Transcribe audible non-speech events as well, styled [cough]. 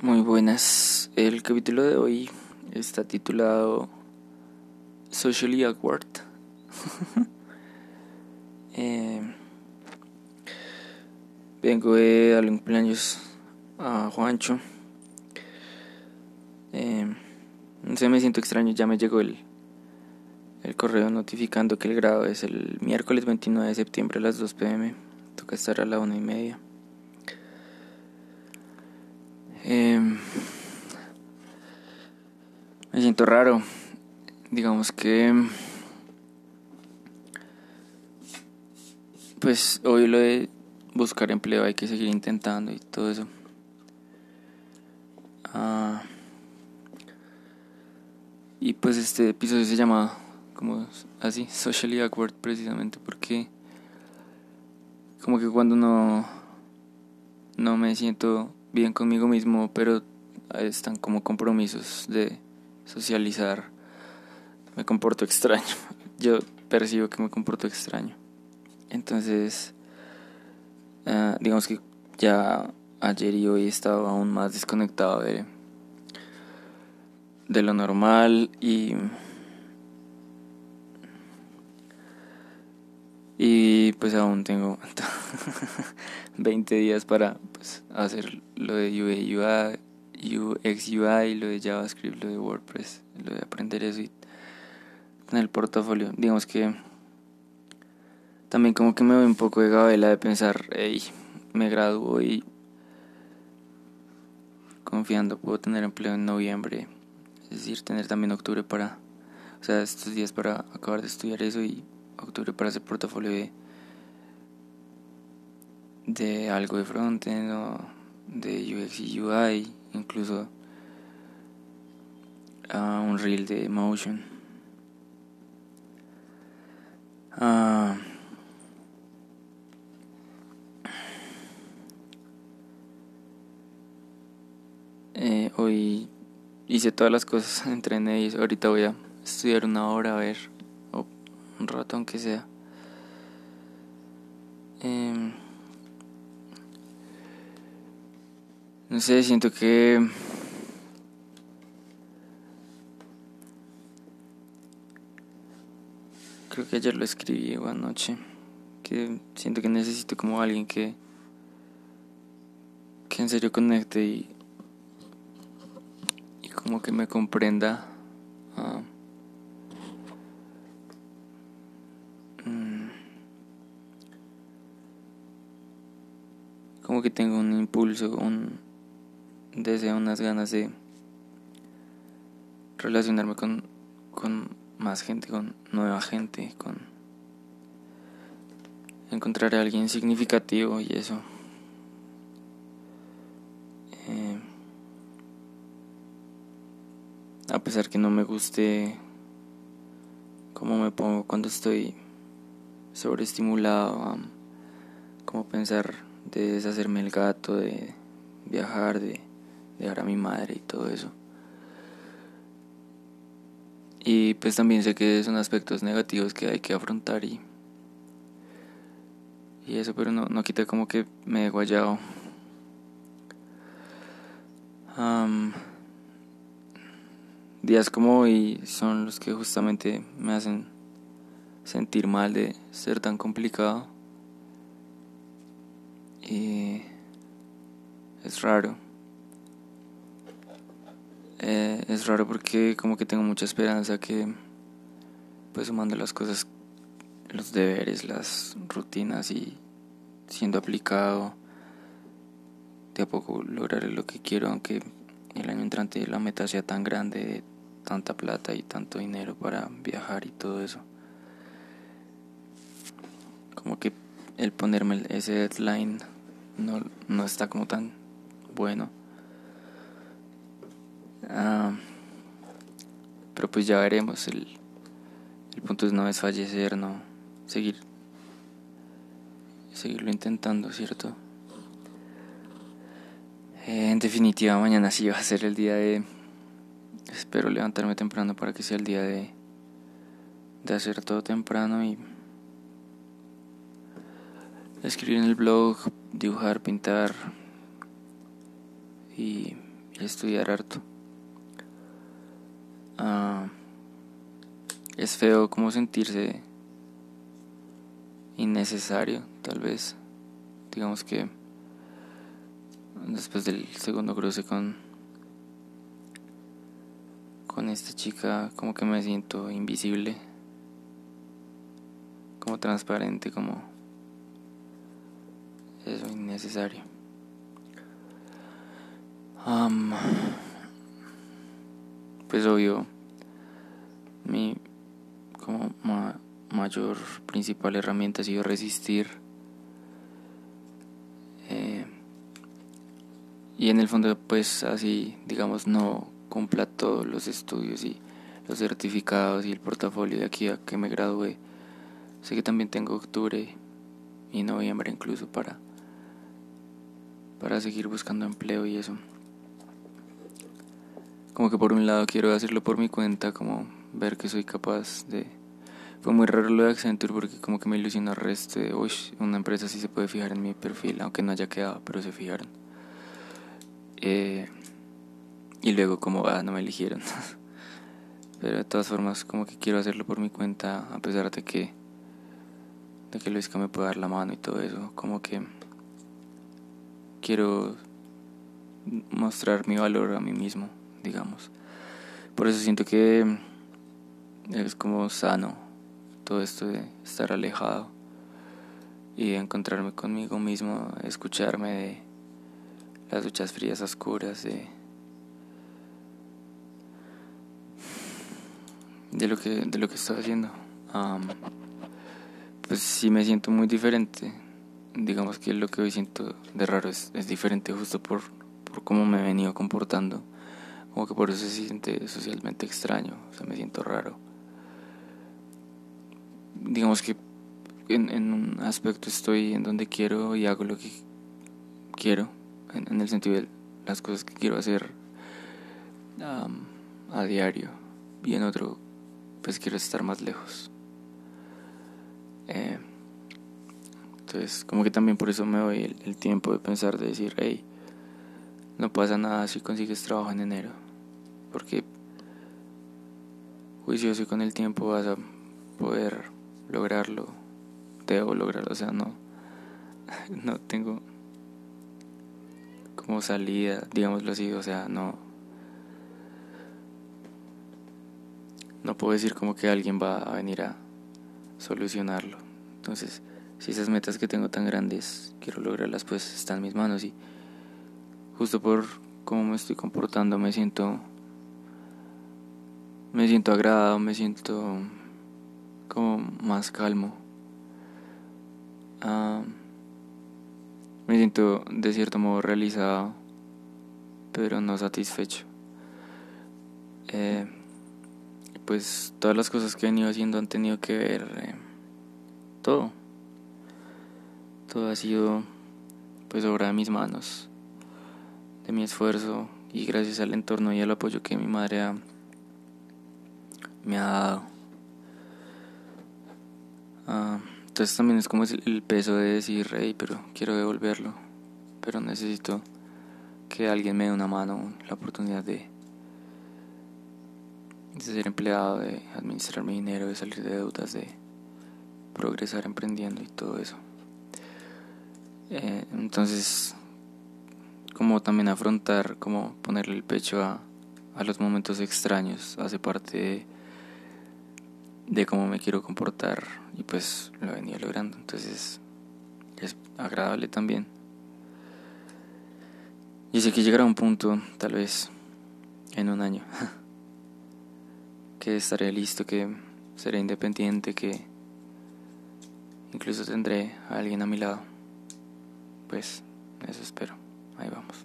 Muy buenas. El capítulo de hoy está titulado Socially Awkward. [laughs] eh, vengo de darle un cumpleaños a Juancho. Eh, no sé, me siento extraño. Ya me llegó el, el correo notificando que el grado es el miércoles 29 de septiembre a las 2 pm. Toca estar a la una y media. Eh, me siento raro. Digamos que... Pues hoy lo de buscar empleo hay que seguir intentando y todo eso. Ah, y pues este episodio se llama como así, socially awkward precisamente porque como que cuando no no me siento bien conmigo mismo, pero están como compromisos de socializar. Me comporto extraño. [laughs] Yo percibo que me comporto extraño. Entonces, uh, digamos que ya ayer y hoy he estado aún más desconectado de, de lo normal y y pues aún tengo 20 [laughs] días para pues, hacer lo de UI, UX UI, lo de JavaScript, lo de WordPress, lo de aprender eso y en el portafolio. Digamos que también como que me voy un poco de gabela de pensar, hey, me graduó y confiando puedo tener empleo en noviembre, es decir, tener también octubre para, o sea, estos días para acabar de estudiar eso y octubre para hacer portafolio de algo de frontend o de UX y UI, incluso a un reel de motion. Uh, hoy hice todas las cosas, [laughs] entrené y ahorita voy a estudiar una hora a ver, un rato aunque sea. Eh, No sé, siento que... Creo que ayer lo escribí o anoche. Que siento que necesito como alguien que... Que en serio conecte y... Y como que me comprenda. Uh, como que tengo un impulso, un deseo, unas ganas de relacionarme con, con más gente, con nueva gente, con encontrar a alguien significativo y eso. Eh, a pesar que no me guste cómo me pongo cuando estoy sobreestimulado, um, como pensar de deshacerme el gato, de viajar, de dejar a mi madre y todo eso. Y pues también sé que son aspectos negativos que hay que afrontar y, y eso, pero no, no quita como que me he guayado. días como hoy son los que justamente me hacen sentir mal de ser tan complicado. Y es raro. Eh, es raro porque como que tengo mucha esperanza que pues sumando las cosas, los deberes, las rutinas y siendo aplicado, de a poco lograré lo que quiero, aunque el año entrante la meta sea tan grande, tanta plata y tanto dinero para viajar y todo eso. Como que el ponerme ese deadline no, no está como tan bueno. Ah, pero pues ya veremos. El, el punto es no desfallecer, no seguir, seguirlo intentando, ¿cierto? Eh, en definitiva, mañana sí va a ser el día de. Espero levantarme temprano para que sea el día de, de hacer todo temprano y escribir en el blog, dibujar, pintar y estudiar harto. Ah, es feo como sentirse innecesario, tal vez. Digamos que después del segundo cruce con con esta chica como que me siento invisible como transparente como eso innecesario pues obvio mi como mayor principal herramienta ha sido resistir eh, y en el fondo pues así digamos no cumpla todos los estudios y los certificados y el portafolio de aquí a que me gradué. Sé que también tengo octubre y noviembre incluso para para seguir buscando empleo y eso. Como que por un lado quiero hacerlo por mi cuenta, como ver que soy capaz de... Fue muy raro lo de Accenture porque como que me ilusionó el resto de, uy, una empresa sí se puede fijar en mi perfil, aunque no haya quedado, pero se fijaron. Eh, y luego como, ah, no me eligieron. [laughs] Pero de todas formas como que quiero hacerlo por mi cuenta, a pesar de que, de que Luisca me pueda dar la mano y todo eso. Como que quiero mostrar mi valor a mí mismo, digamos. Por eso siento que es como sano todo esto de estar alejado y encontrarme conmigo mismo, escucharme de las duchas frías oscuras, de de lo que de lo que estoy haciendo pues sí me siento muy diferente digamos que lo que hoy siento de raro es, es diferente justo por, por cómo me he venido comportando como que por eso se siente socialmente extraño o sea me siento raro digamos que en, en un aspecto estoy en donde quiero y hago lo que quiero en, el sentido de las cosas que quiero hacer a diario y en otro pues quiero estar más lejos. Eh, entonces, como que también por eso me doy el, tiempo de pensar, de decir, hey, no pasa nada si consigues trabajo en enero. Porque juicioso y con el tiempo vas a poder lograrlo. Debo lograrlo, o sea, no, [laughs] no tengo como salida, digámoslo así, o sea, no no puedo decir como que alguien va a venir a solucionarlo. Entonces, si esas metas que tengo tan grandes quiero lograrlas, pues están en mis manos y justo por cómo me estoy comportando me siento me siento agradado, me siento como más calmo. Ah, me siento de cierto modo realizado, pero no satisfecho. Eh, pues todas las cosas que he venido haciendo han tenido que ver eh, todo. Todo ha sido pues obra de mis manos, de mi esfuerzo y gracias al entorno y al apoyo que mi madre me ha dado. Ah, entonces también es como el peso de decir, hey, pero quiero devolverlo, pero necesito que alguien me dé una mano, la oportunidad de de ser empleado, de administrar mi dinero, de salir de deudas, de progresar emprendiendo y todo eso. Eh, entonces, como también afrontar, como ponerle el pecho a, a los momentos extraños, hace parte de, de cómo me quiero comportar y pues lo he venido logrando. Entonces, es agradable también. Y sé que llegará un punto, tal vez en un año. [laughs] que estaré listo, que seré independiente, que incluso tendré a alguien a mi lado. Pues eso espero. Ahí vamos.